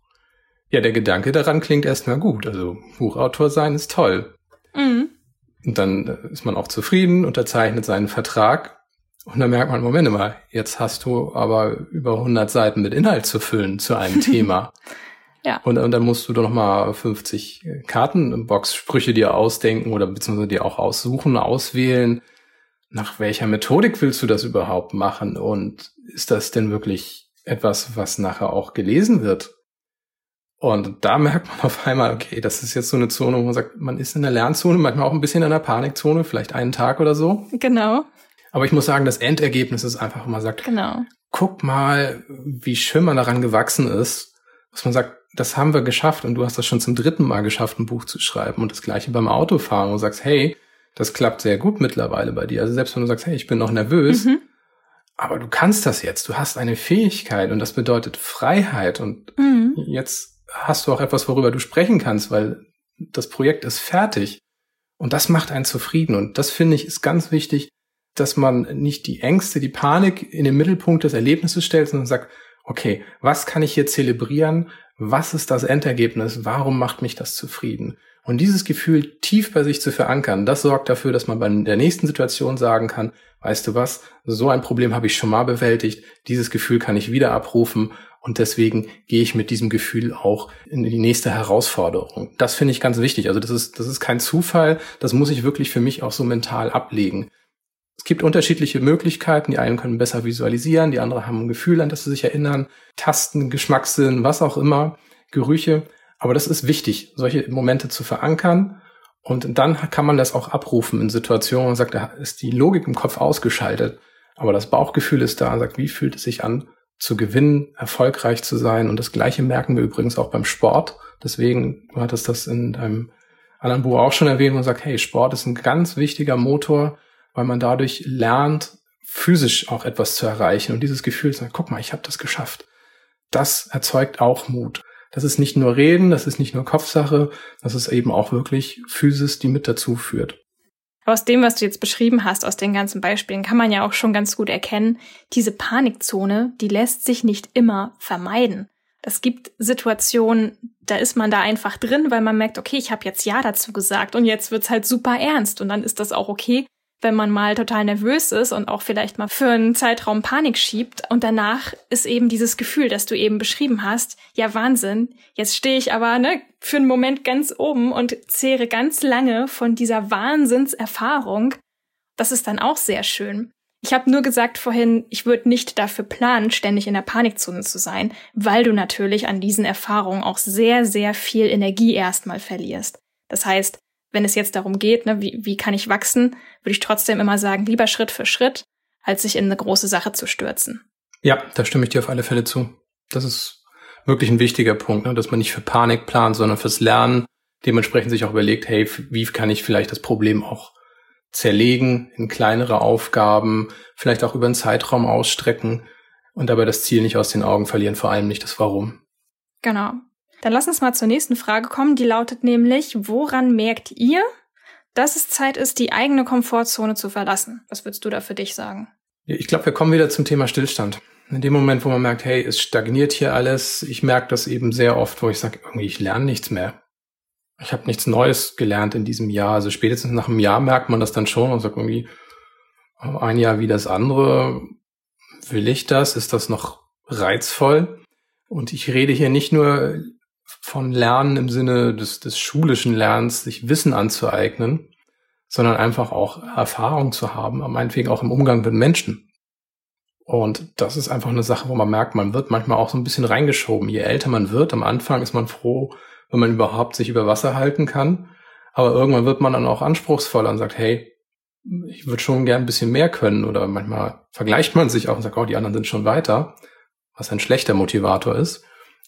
Ja, der Gedanke daran klingt erstmal gut. Also Buchautor sein ist toll. Mhm. Und dann ist man auch zufrieden, unterzeichnet seinen Vertrag. Und dann merkt man, Moment mal, jetzt hast du aber über 100 Seiten mit Inhalt zu füllen zu einem Thema. ja. Und, und dann musst du doch noch mal 50 Kartenbox-Sprüche dir ausdenken oder beziehungsweise dir auch aussuchen, auswählen. Nach welcher Methodik willst du das überhaupt machen? Und ist das denn wirklich etwas, was nachher auch gelesen wird? Und da merkt man auf einmal, okay, das ist jetzt so eine Zone, wo man sagt, man ist in der Lernzone, manchmal auch ein bisschen in der Panikzone, vielleicht einen Tag oder so. Genau. Aber ich muss sagen, das Endergebnis ist einfach, wo man sagt, genau. guck mal, wie schön man daran gewachsen ist, dass man sagt, das haben wir geschafft und du hast das schon zum dritten Mal geschafft, ein Buch zu schreiben. Und das gleiche beim Autofahren, wo du sagst, hey, das klappt sehr gut mittlerweile bei dir. Also selbst wenn du sagst, hey, ich bin noch nervös, mhm. aber du kannst das jetzt, du hast eine Fähigkeit und das bedeutet Freiheit und mhm. jetzt hast du auch etwas, worüber du sprechen kannst, weil das Projekt ist fertig. Und das macht einen zufrieden. Und das finde ich ist ganz wichtig, dass man nicht die Ängste, die Panik in den Mittelpunkt des Erlebnisses stellt, sondern sagt, okay, was kann ich hier zelebrieren? Was ist das Endergebnis? Warum macht mich das zufrieden? Und dieses Gefühl tief bei sich zu verankern, das sorgt dafür, dass man bei der nächsten Situation sagen kann, weißt du was, so ein Problem habe ich schon mal bewältigt, dieses Gefühl kann ich wieder abrufen und deswegen gehe ich mit diesem Gefühl auch in die nächste Herausforderung. Das finde ich ganz wichtig. Also das ist, das ist kein Zufall. Das muss ich wirklich für mich auch so mental ablegen. Es gibt unterschiedliche Möglichkeiten. Die einen können besser visualisieren, die anderen haben ein Gefühl, an das sie sich erinnern. Tasten, Geschmackssinn, was auch immer, Gerüche. Aber das ist wichtig, solche Momente zu verankern. Und dann kann man das auch abrufen in Situationen und sagt, da ist die Logik im Kopf ausgeschaltet. Aber das Bauchgefühl ist da und sagt, wie fühlt es sich an, zu gewinnen, erfolgreich zu sein. Und das Gleiche merken wir übrigens auch beim Sport. Deswegen, du hattest das in deinem anderen Buch auch schon erwähnt und sagt, hey, Sport ist ein ganz wichtiger Motor, weil man dadurch lernt, physisch auch etwas zu erreichen. Und dieses Gefühl, sagt, guck mal, ich habe das geschafft. Das erzeugt auch Mut. Das ist nicht nur Reden, das ist nicht nur Kopfsache, das ist eben auch wirklich Physis, die mit dazu führt aus dem, was du jetzt beschrieben hast, aus den ganzen Beispielen, kann man ja auch schon ganz gut erkennen, diese Panikzone, die lässt sich nicht immer vermeiden. Es gibt Situationen, da ist man da einfach drin, weil man merkt, okay, ich habe jetzt ja dazu gesagt und jetzt wird's halt super ernst und dann ist das auch okay wenn man mal total nervös ist und auch vielleicht mal für einen Zeitraum Panik schiebt. Und danach ist eben dieses Gefühl, das du eben beschrieben hast, ja Wahnsinn, jetzt stehe ich aber ne, für einen Moment ganz oben und zehre ganz lange von dieser Wahnsinnserfahrung. Das ist dann auch sehr schön. Ich habe nur gesagt vorhin, ich würde nicht dafür planen, ständig in der Panikzone zu sein, weil du natürlich an diesen Erfahrungen auch sehr, sehr viel Energie erstmal verlierst. Das heißt, wenn es jetzt darum geht, ne, wie, wie kann ich wachsen, würde ich trotzdem immer sagen, lieber Schritt für Schritt, als sich in eine große Sache zu stürzen. Ja, da stimme ich dir auf alle Fälle zu. Das ist wirklich ein wichtiger Punkt, ne, dass man nicht für Panik plant, sondern fürs Lernen dementsprechend sich auch überlegt, hey, wie kann ich vielleicht das Problem auch zerlegen in kleinere Aufgaben, vielleicht auch über einen Zeitraum ausstrecken und dabei das Ziel nicht aus den Augen verlieren, vor allem nicht das Warum. Genau. Dann lass uns mal zur nächsten Frage kommen. Die lautet nämlich, woran merkt ihr, dass es Zeit ist, die eigene Komfortzone zu verlassen? Was würdest du da für dich sagen? Ich glaube, wir kommen wieder zum Thema Stillstand. In dem Moment, wo man merkt, hey, es stagniert hier alles, ich merke das eben sehr oft, wo ich sage, irgendwie, ich lerne nichts mehr. Ich habe nichts Neues gelernt in diesem Jahr. Also spätestens nach einem Jahr merkt man das dann schon und sagt irgendwie, ein Jahr wie das andere, will ich das? Ist das noch reizvoll? Und ich rede hier nicht nur von Lernen im Sinne des, des schulischen Lernens, sich Wissen anzueignen, sondern einfach auch Erfahrung zu haben, meinetwegen auch im Umgang mit Menschen. Und das ist einfach eine Sache, wo man merkt, man wird manchmal auch so ein bisschen reingeschoben. Je älter man wird, am Anfang ist man froh, wenn man überhaupt sich über Wasser halten kann. Aber irgendwann wird man dann auch anspruchsvoller und sagt, hey, ich würde schon gern ein bisschen mehr können. Oder manchmal vergleicht man sich auch und sagt, oh, die anderen sind schon weiter, was ein schlechter Motivator ist.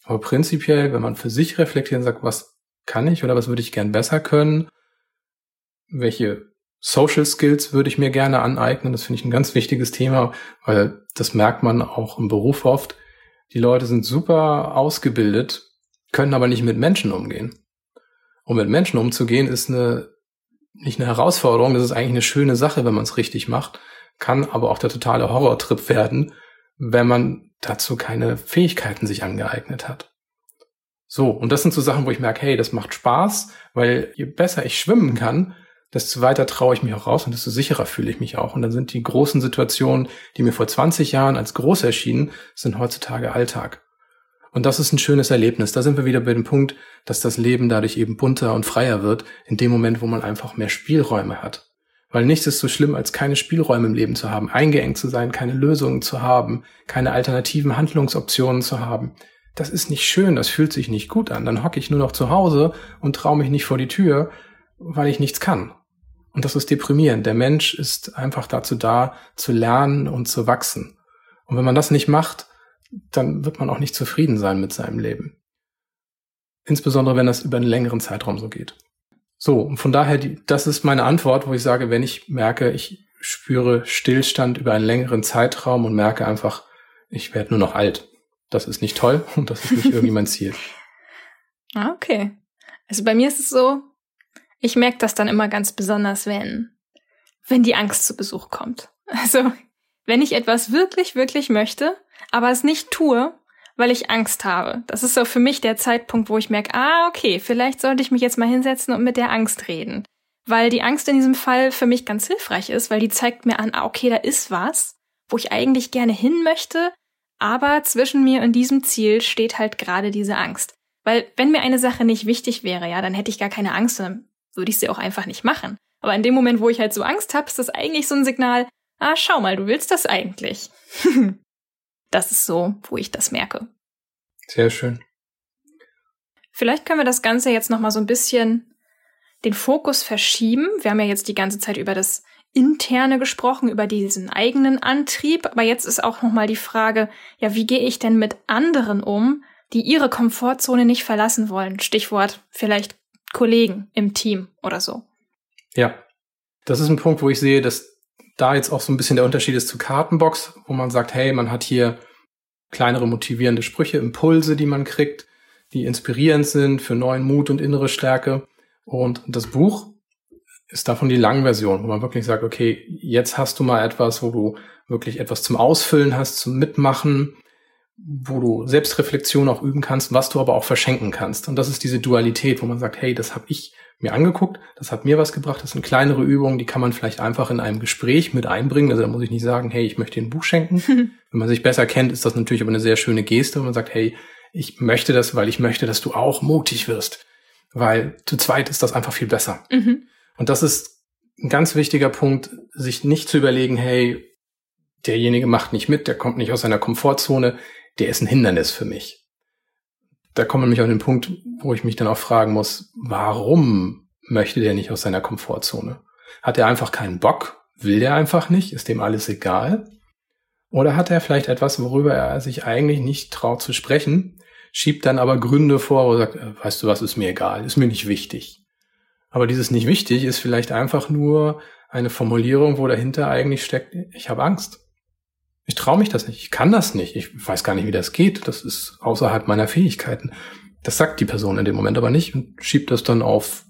Aber prinzipiell, wenn man für sich reflektiert und sagt, was kann ich oder was würde ich gern besser können, welche Social Skills würde ich mir gerne aneignen. Das finde ich ein ganz wichtiges Thema, weil das merkt man auch im Beruf oft. Die Leute sind super ausgebildet, können aber nicht mit Menschen umgehen. Um mit Menschen umzugehen, ist eine, nicht eine Herausforderung, das ist eigentlich eine schöne Sache, wenn man es richtig macht, kann aber auch der totale Horrortrip werden, wenn man dazu keine Fähigkeiten sich angeeignet hat. So, und das sind so Sachen, wo ich merke, hey, das macht Spaß, weil je besser ich schwimmen kann, desto weiter traue ich mich auch raus und desto sicherer fühle ich mich auch. Und dann sind die großen Situationen, die mir vor 20 Jahren als groß erschienen, sind heutzutage Alltag. Und das ist ein schönes Erlebnis. Da sind wir wieder bei dem Punkt, dass das Leben dadurch eben bunter und freier wird, in dem Moment, wo man einfach mehr Spielräume hat. Weil nichts ist so schlimm, als keine Spielräume im Leben zu haben, eingeengt zu sein, keine Lösungen zu haben, keine alternativen Handlungsoptionen zu haben. Das ist nicht schön, das fühlt sich nicht gut an. Dann hocke ich nur noch zu Hause und traue mich nicht vor die Tür, weil ich nichts kann. Und das ist deprimierend. Der Mensch ist einfach dazu da, zu lernen und zu wachsen. Und wenn man das nicht macht, dann wird man auch nicht zufrieden sein mit seinem Leben. Insbesondere wenn das über einen längeren Zeitraum so geht. So, und von daher, die, das ist meine Antwort, wo ich sage, wenn ich merke, ich spüre Stillstand über einen längeren Zeitraum und merke einfach, ich werde nur noch alt. Das ist nicht toll und das ist nicht irgendwie mein Ziel. Ah, okay. Also bei mir ist es so, ich merke das dann immer ganz besonders, wenn, wenn die Angst zu Besuch kommt. Also, wenn ich etwas wirklich, wirklich möchte, aber es nicht tue, weil ich Angst habe. Das ist so für mich der Zeitpunkt, wo ich merke, ah, okay, vielleicht sollte ich mich jetzt mal hinsetzen und mit der Angst reden. Weil die Angst in diesem Fall für mich ganz hilfreich ist, weil die zeigt mir an, ah, okay, da ist was, wo ich eigentlich gerne hin möchte, aber zwischen mir und diesem Ziel steht halt gerade diese Angst. Weil wenn mir eine Sache nicht wichtig wäre, ja, dann hätte ich gar keine Angst, dann würde ich sie auch einfach nicht machen. Aber in dem Moment, wo ich halt so Angst habe, ist das eigentlich so ein Signal, ah, schau mal, du willst das eigentlich. das ist so, wo ich das merke. Sehr schön. Vielleicht können wir das Ganze jetzt nochmal so ein bisschen den Fokus verschieben. Wir haben ja jetzt die ganze Zeit über das Interne gesprochen, über diesen eigenen Antrieb, aber jetzt ist auch nochmal die Frage, ja, wie gehe ich denn mit anderen um, die ihre Komfortzone nicht verlassen wollen? Stichwort vielleicht Kollegen im Team oder so. Ja, das ist ein Punkt, wo ich sehe, dass da jetzt auch so ein bisschen der Unterschied ist zu Kartenbox, wo man sagt, hey, man hat hier kleinere motivierende Sprüche, Impulse, die man kriegt, die inspirierend sind für neuen Mut und innere Stärke. Und das Buch ist davon die Langversion, wo man wirklich sagt, okay, jetzt hast du mal etwas, wo du wirklich etwas zum Ausfüllen hast, zum Mitmachen, wo du Selbstreflexion auch üben kannst, was du aber auch verschenken kannst. Und das ist diese Dualität, wo man sagt, hey, das habe ich mir angeguckt, das hat mir was gebracht, das sind kleinere Übungen, die kann man vielleicht einfach in einem Gespräch mit einbringen. Also da muss ich nicht sagen, hey, ich möchte dir ein Buch schenken. Wenn man sich besser kennt, ist das natürlich aber eine sehr schöne Geste, wenn man sagt, hey, ich möchte das, weil ich möchte, dass du auch mutig wirst. Weil zu zweit ist das einfach viel besser. Mhm. Und das ist ein ganz wichtiger Punkt, sich nicht zu überlegen, hey, derjenige macht nicht mit, der kommt nicht aus seiner Komfortzone der ist ein Hindernis für mich. Da kommen wir nämlich auf den Punkt, wo ich mich dann auch fragen muss, warum möchte der nicht aus seiner Komfortzone? Hat er einfach keinen Bock? Will der einfach nicht? Ist dem alles egal? Oder hat er vielleicht etwas, worüber er sich eigentlich nicht traut zu sprechen, schiebt dann aber Gründe vor, er sagt, äh, weißt du was, ist mir egal, ist mir nicht wichtig. Aber dieses nicht wichtig ist vielleicht einfach nur eine Formulierung, wo dahinter eigentlich steckt, ich habe Angst. Ich traue mich das nicht. Ich kann das nicht. Ich weiß gar nicht, wie das geht. Das ist außerhalb meiner Fähigkeiten. Das sagt die Person in dem Moment aber nicht und schiebt das dann auf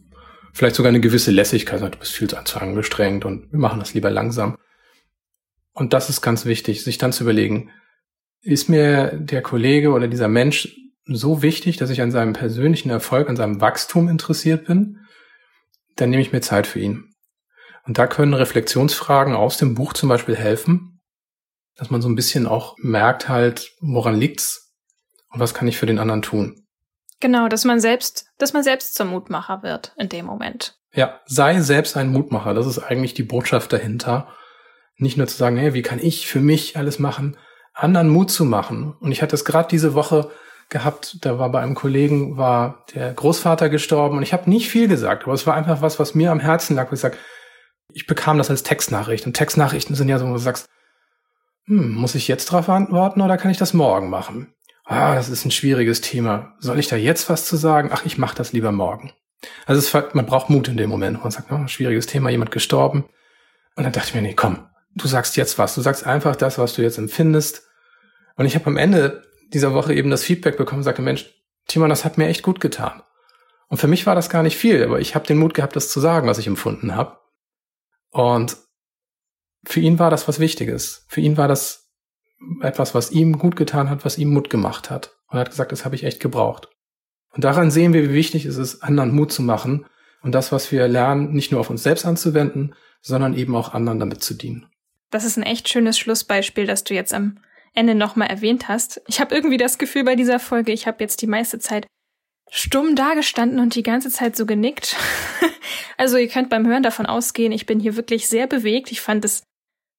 vielleicht sogar eine gewisse Lässigkeit. Du bist viel zu angestrengt und wir machen das lieber langsam. Und das ist ganz wichtig, sich dann zu überlegen, ist mir der Kollege oder dieser Mensch so wichtig, dass ich an seinem persönlichen Erfolg, an seinem Wachstum interessiert bin, dann nehme ich mir Zeit für ihn. Und da können Reflexionsfragen aus dem Buch zum Beispiel helfen, dass man so ein bisschen auch merkt halt, woran liegt's und was kann ich für den anderen tun. Genau, dass man selbst, dass man selbst zum Mutmacher wird in dem Moment. Ja, sei selbst ein Mutmacher. Das ist eigentlich die Botschaft dahinter. Nicht nur zu sagen, hey, wie kann ich für mich alles machen, anderen Mut zu machen. Und ich hatte es gerade diese Woche gehabt, da war bei einem Kollegen, war der Großvater gestorben und ich habe nicht viel gesagt, aber es war einfach was, was mir am Herzen lag, wo ich sage, ich bekam das als Textnachricht. Und Textnachrichten sind ja so, wo du sagst, hm, muss ich jetzt drauf antworten oder kann ich das morgen machen? Ah, das ist ein schwieriges Thema. Soll ich da jetzt was zu sagen? Ach, ich mache das lieber morgen. Also es, man braucht Mut in dem Moment. Man sagt, oh, schwieriges Thema, jemand gestorben. Und dann dachte ich mir, nee, komm, du sagst jetzt was. Du sagst einfach das, was du jetzt empfindest. Und ich habe am Ende dieser Woche eben das Feedback bekommen sagte, Mensch, Timon, das hat mir echt gut getan. Und für mich war das gar nicht viel, aber ich habe den Mut gehabt, das zu sagen, was ich empfunden habe. Und für ihn war das was Wichtiges. Für ihn war das etwas, was ihm gut getan hat, was ihm Mut gemacht hat. Und er hat gesagt, das habe ich echt gebraucht. Und daran sehen wir, wie wichtig es ist, anderen Mut zu machen und das, was wir lernen, nicht nur auf uns selbst anzuwenden, sondern eben auch anderen damit zu dienen. Das ist ein echt schönes Schlussbeispiel, das du jetzt am Ende nochmal erwähnt hast. Ich habe irgendwie das Gefühl bei dieser Folge, ich habe jetzt die meiste Zeit stumm dagestanden und die ganze Zeit so genickt. also ihr könnt beim Hören davon ausgehen, ich bin hier wirklich sehr bewegt. Ich fand es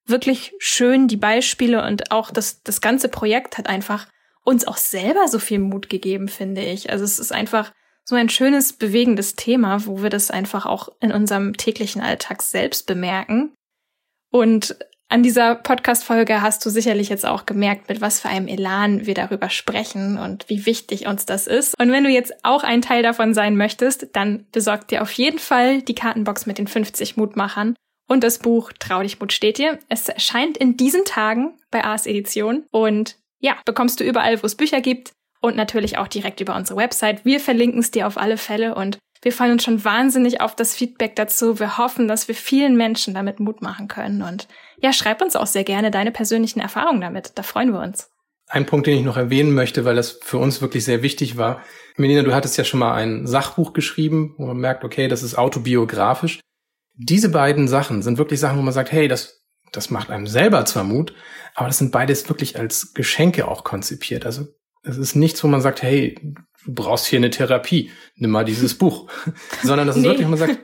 wirklich schön, die Beispiele und auch das, das ganze Projekt hat einfach uns auch selber so viel Mut gegeben, finde ich. Also es ist einfach so ein schönes, bewegendes Thema, wo wir das einfach auch in unserem täglichen Alltag selbst bemerken. Und an dieser Podcast-Folge hast du sicherlich jetzt auch gemerkt, mit was für einem Elan wir darüber sprechen und wie wichtig uns das ist. Und wenn du jetzt auch ein Teil davon sein möchtest, dann besorg dir auf jeden Fall die Kartenbox mit den 50 Mutmachern und das Buch Trau dich Mut steht dir. Es erscheint in diesen Tagen bei Ars Edition und ja, bekommst du überall, wo es Bücher gibt und natürlich auch direkt über unsere Website. Wir verlinken es dir auf alle Fälle und wir freuen uns schon wahnsinnig auf das Feedback dazu. Wir hoffen, dass wir vielen Menschen damit Mut machen können. Und ja, schreib uns auch sehr gerne deine persönlichen Erfahrungen damit. Da freuen wir uns. Ein Punkt, den ich noch erwähnen möchte, weil das für uns wirklich sehr wichtig war. Melina, du hattest ja schon mal ein Sachbuch geschrieben, wo man merkt, okay, das ist autobiografisch. Diese beiden Sachen sind wirklich Sachen, wo man sagt, hey, das, das macht einem selber zwar Mut, aber das sind beides wirklich als Geschenke auch konzipiert. Also es ist nichts, wo man sagt, hey, du brauchst hier eine Therapie, nimm mal dieses Buch. Sondern das ist nee. wirklich, man sagt,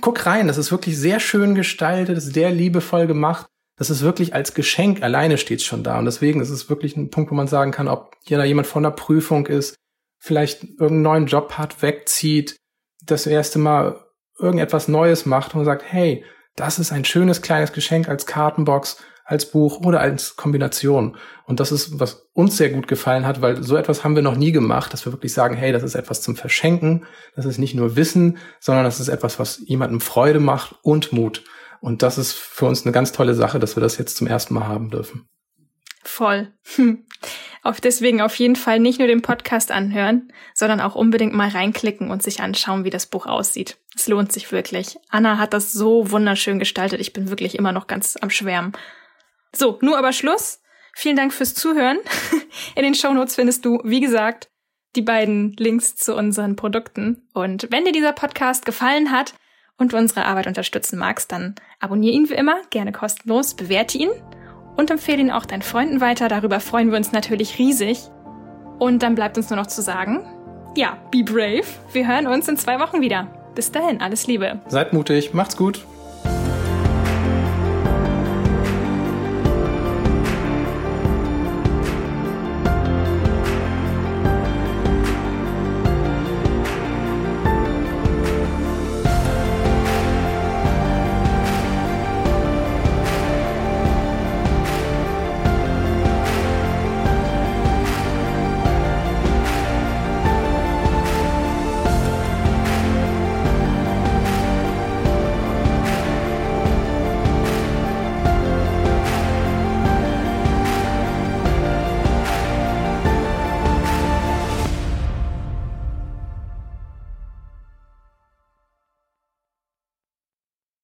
guck rein, das ist wirklich sehr schön gestaltet, das ist sehr liebevoll gemacht. Das ist wirklich als Geschenk alleine steht schon da. Und deswegen ist es wirklich ein Punkt, wo man sagen kann, ob hier jemand von der Prüfung ist, vielleicht irgendeinen neuen Job hat, wegzieht, das erste Mal irgendetwas Neues macht und sagt, hey, das ist ein schönes kleines Geschenk als Kartenbox als Buch oder als Kombination. Und das ist, was uns sehr gut gefallen hat, weil so etwas haben wir noch nie gemacht, dass wir wirklich sagen, hey, das ist etwas zum Verschenken, das ist nicht nur Wissen, sondern das ist etwas, was jemandem Freude macht und Mut. Und das ist für uns eine ganz tolle Sache, dass wir das jetzt zum ersten Mal haben dürfen. Voll. Hm. Auf deswegen auf jeden Fall nicht nur den Podcast anhören, sondern auch unbedingt mal reinklicken und sich anschauen, wie das Buch aussieht. Es lohnt sich wirklich. Anna hat das so wunderschön gestaltet. Ich bin wirklich immer noch ganz am Schwärmen. So, nur aber Schluss. Vielen Dank fürs Zuhören. In den Shownotes findest du, wie gesagt, die beiden Links zu unseren Produkten. Und wenn dir dieser Podcast gefallen hat und du unsere Arbeit unterstützen magst, dann abonniere ihn wie immer, gerne kostenlos, bewerte ihn und empfehle ihn auch deinen Freunden weiter. Darüber freuen wir uns natürlich riesig. Und dann bleibt uns nur noch zu sagen, ja, be brave. Wir hören uns in zwei Wochen wieder. Bis dahin, alles Liebe. Seid mutig, macht's gut.